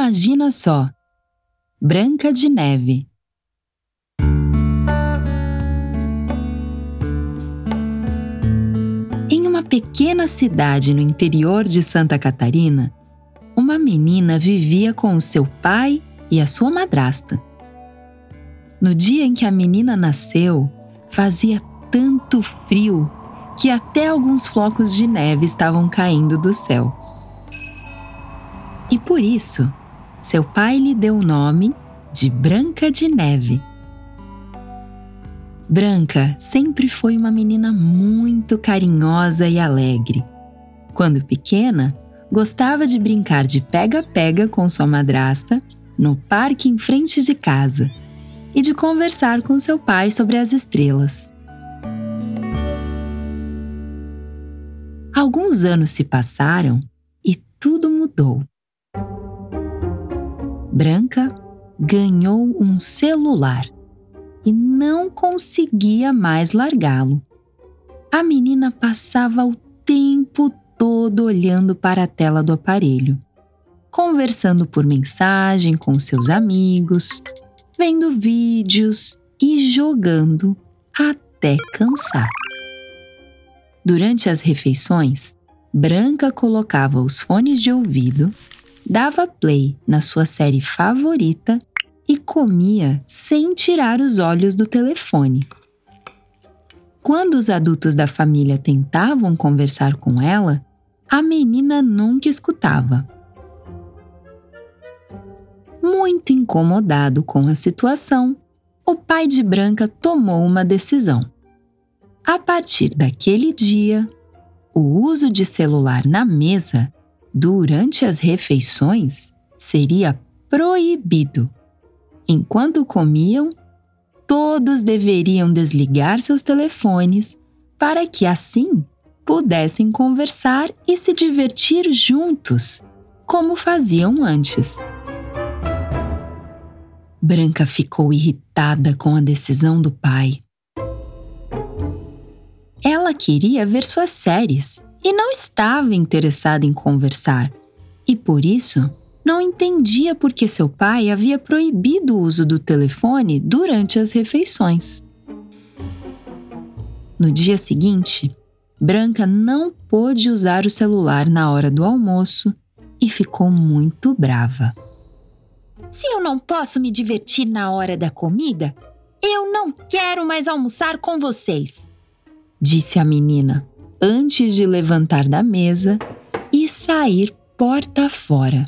Imagina só! Branca de Neve. Em uma pequena cidade no interior de Santa Catarina, uma menina vivia com o seu pai e a sua madrasta. No dia em que a menina nasceu, fazia tanto frio que até alguns flocos de neve estavam caindo do céu. E por isso, seu pai lhe deu o nome de Branca de Neve. Branca sempre foi uma menina muito carinhosa e alegre. Quando pequena, gostava de brincar de pega-pega com sua madrasta no parque em frente de casa e de conversar com seu pai sobre as estrelas. Alguns anos se passaram e tudo mudou. Branca ganhou um celular e não conseguia mais largá-lo. A menina passava o tempo todo olhando para a tela do aparelho, conversando por mensagem com seus amigos, vendo vídeos e jogando até cansar. Durante as refeições, Branca colocava os fones de ouvido, dava play na sua série favorita e comia sem tirar os olhos do telefone. Quando os adultos da família tentavam conversar com ela, a menina nunca escutava. Muito incomodado com a situação, o pai de Branca tomou uma decisão. A partir daquele dia, o uso de celular na mesa durante as refeições seria proibido. Enquanto comiam, todos deveriam desligar seus telefones para que assim pudessem conversar e se divertir juntos, como faziam antes. Branca ficou irritada com a decisão do pai. Ela queria ver suas séries e não estava interessada em conversar, e por isso não entendia por que seu pai havia proibido o uso do telefone durante as refeições. No dia seguinte, Branca não pôde usar o celular na hora do almoço e ficou muito brava. Se eu não posso me divertir na hora da comida, eu não quero mais almoçar com vocês, disse a menina antes de levantar da mesa e sair porta fora.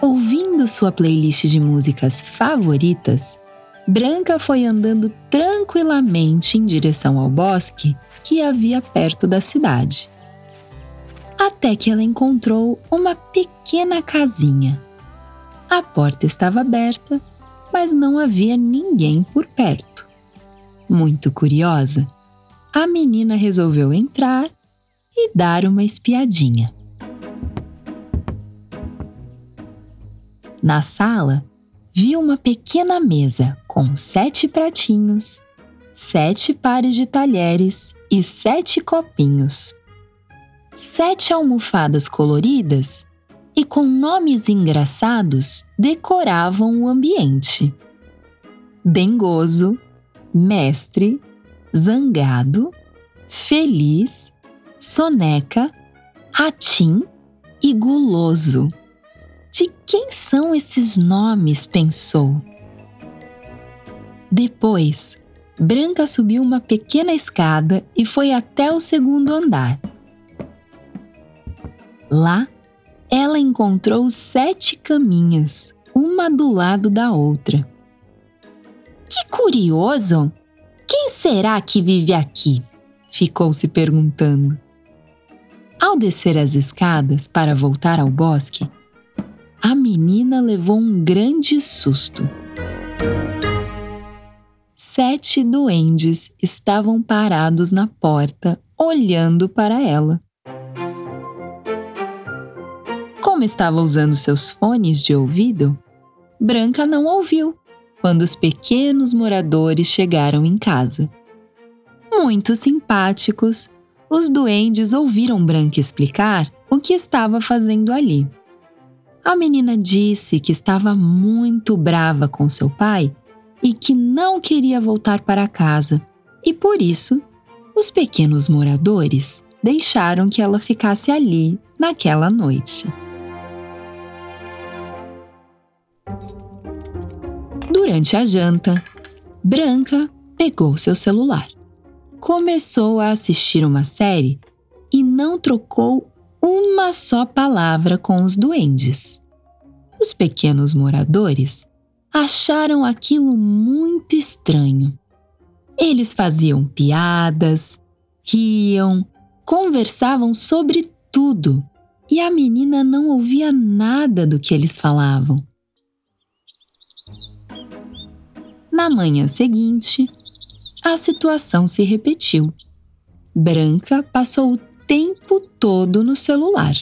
Ouvindo sua playlist de músicas favoritas, Branca foi andando tranquilamente em direção ao bosque que havia perto da cidade. Até que ela encontrou uma pequena casinha. A porta estava aberta, mas não havia ninguém por perto. Muito curiosa, a menina resolveu entrar e dar uma espiadinha. Na sala, viu uma pequena mesa com sete pratinhos, sete pares de talheres e sete copinhos. Sete almofadas coloridas e com nomes engraçados decoravam o ambiente. Dengoso, mestre, zangado, feliz, soneca, ratim e guloso. De quem são esses nomes? pensou. Depois, Branca subiu uma pequena escada e foi até o segundo andar. Lá, ela encontrou sete caminhas, uma do lado da outra. Que curioso! Quem será que vive aqui? Ficou se perguntando. Ao descer as escadas para voltar ao bosque, a menina levou um grande susto. Sete duendes estavam parados na porta, olhando para ela. Estava usando seus fones de ouvido, Branca não ouviu quando os pequenos moradores chegaram em casa. Muito simpáticos, os duendes ouviram Branca explicar o que estava fazendo ali. A menina disse que estava muito brava com seu pai e que não queria voltar para casa, e por isso os pequenos moradores deixaram que ela ficasse ali naquela noite. Durante a janta, Branca pegou seu celular, começou a assistir uma série e não trocou uma só palavra com os duendes. Os pequenos moradores acharam aquilo muito estranho. Eles faziam piadas, riam, conversavam sobre tudo e a menina não ouvia nada do que eles falavam. Na manhã seguinte, a situação se repetiu. Branca passou o tempo todo no celular.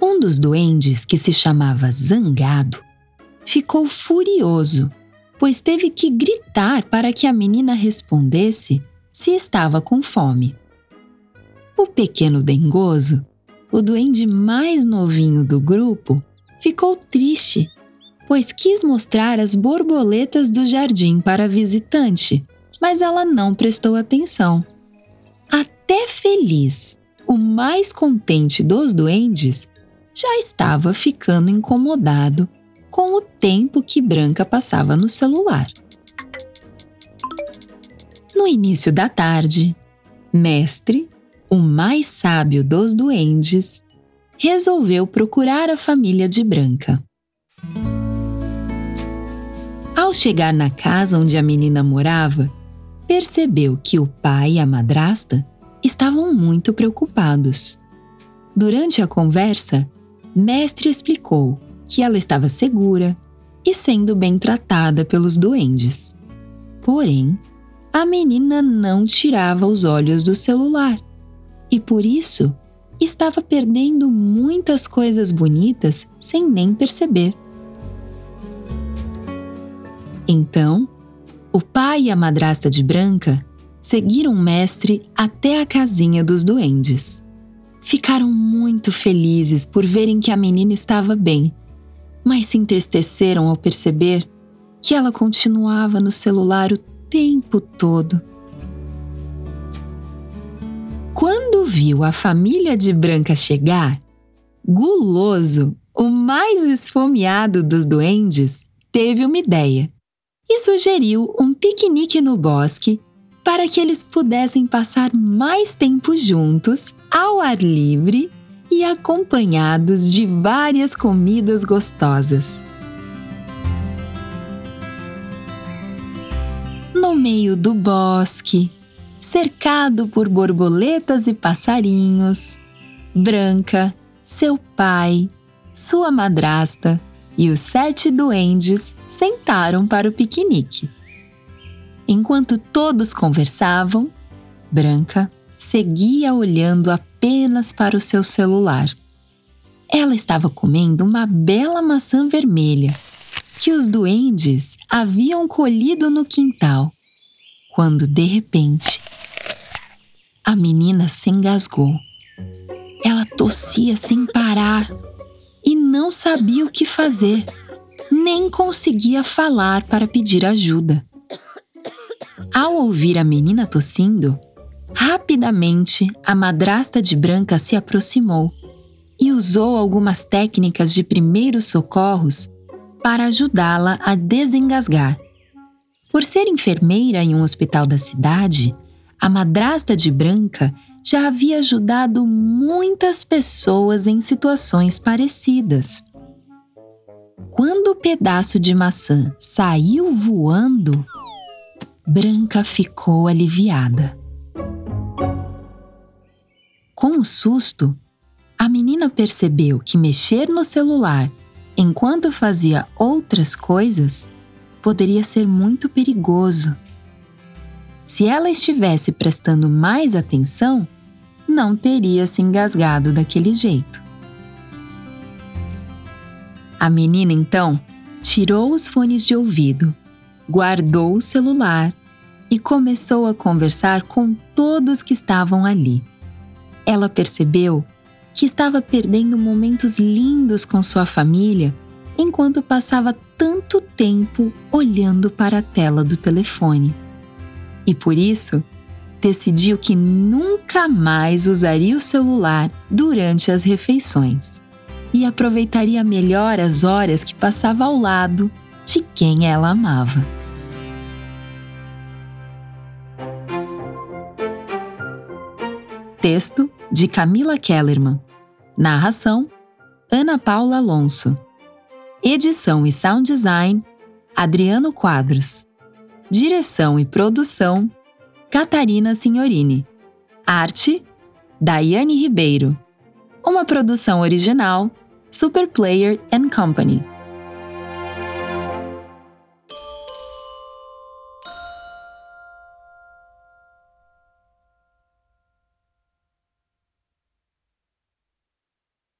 Um dos duendes, que se chamava Zangado, ficou furioso, pois teve que gritar para que a menina respondesse se estava com fome. O pequeno dengoso, o duende mais novinho do grupo, ficou triste, pois quis mostrar as borboletas do jardim para a visitante, mas ela não prestou atenção. Até feliz, o mais contente dos duendes, já estava ficando incomodado com o tempo que Branca passava no celular. No início da tarde, Mestre, o mais sábio dos duendes, resolveu procurar a família de Branca. Ao chegar na casa onde a menina morava, percebeu que o pai e a madrasta estavam muito preocupados. Durante a conversa, Mestre explicou que ela estava segura e sendo bem tratada pelos duendes. Porém, a menina não tirava os olhos do celular e por isso estava perdendo muitas coisas bonitas sem nem perceber. Então, o pai e a madrasta de Branca seguiram o mestre até a casinha dos duendes. Ficaram muito felizes por verem que a menina estava bem mas se entristeceram ao perceber que ela continuava no celular o tempo todo. Quando viu a família de Branca chegar, guloso, o mais esfomeado dos duendes, teve uma ideia e sugeriu um piquenique no bosque para que eles pudessem passar mais tempo juntos, ao ar livre e acompanhados de várias comidas gostosas. No meio do bosque, cercado por borboletas e passarinhos, Branca, seu pai, sua madrasta e os sete duendes sentaram para o piquenique. Enquanto todos conversavam, Branca seguia olhando apenas para o seu celular. Ela estava comendo uma bela maçã vermelha que os duendes haviam colhido no quintal, quando de repente a menina se engasgou. Ela tossia sem parar e não sabia o que fazer, nem conseguia falar para pedir ajuda. Ao ouvir a menina tossindo, Rapidamente, a madrasta de Branca se aproximou e usou algumas técnicas de primeiros socorros para ajudá-la a desengasgar. Por ser enfermeira em um hospital da cidade, a madrasta de Branca já havia ajudado muitas pessoas em situações parecidas. Quando o pedaço de maçã saiu voando, Branca ficou aliviada. Com o susto, a menina percebeu que mexer no celular enquanto fazia outras coisas poderia ser muito perigoso. Se ela estivesse prestando mais atenção, não teria se engasgado daquele jeito. A menina então tirou os fones de ouvido, guardou o celular e começou a conversar com todos que estavam ali. Ela percebeu que estava perdendo momentos lindos com sua família enquanto passava tanto tempo olhando para a tela do telefone. E por isso, decidiu que nunca mais usaria o celular durante as refeições e aproveitaria melhor as horas que passava ao lado de quem ela amava. Texto de Camila Kellerman. Narração: Ana Paula Alonso. Edição e sound design: Adriano Quadros. Direção e produção: Catarina Signorini. Arte: Daiane Ribeiro. Uma produção original: Superplayer and Company.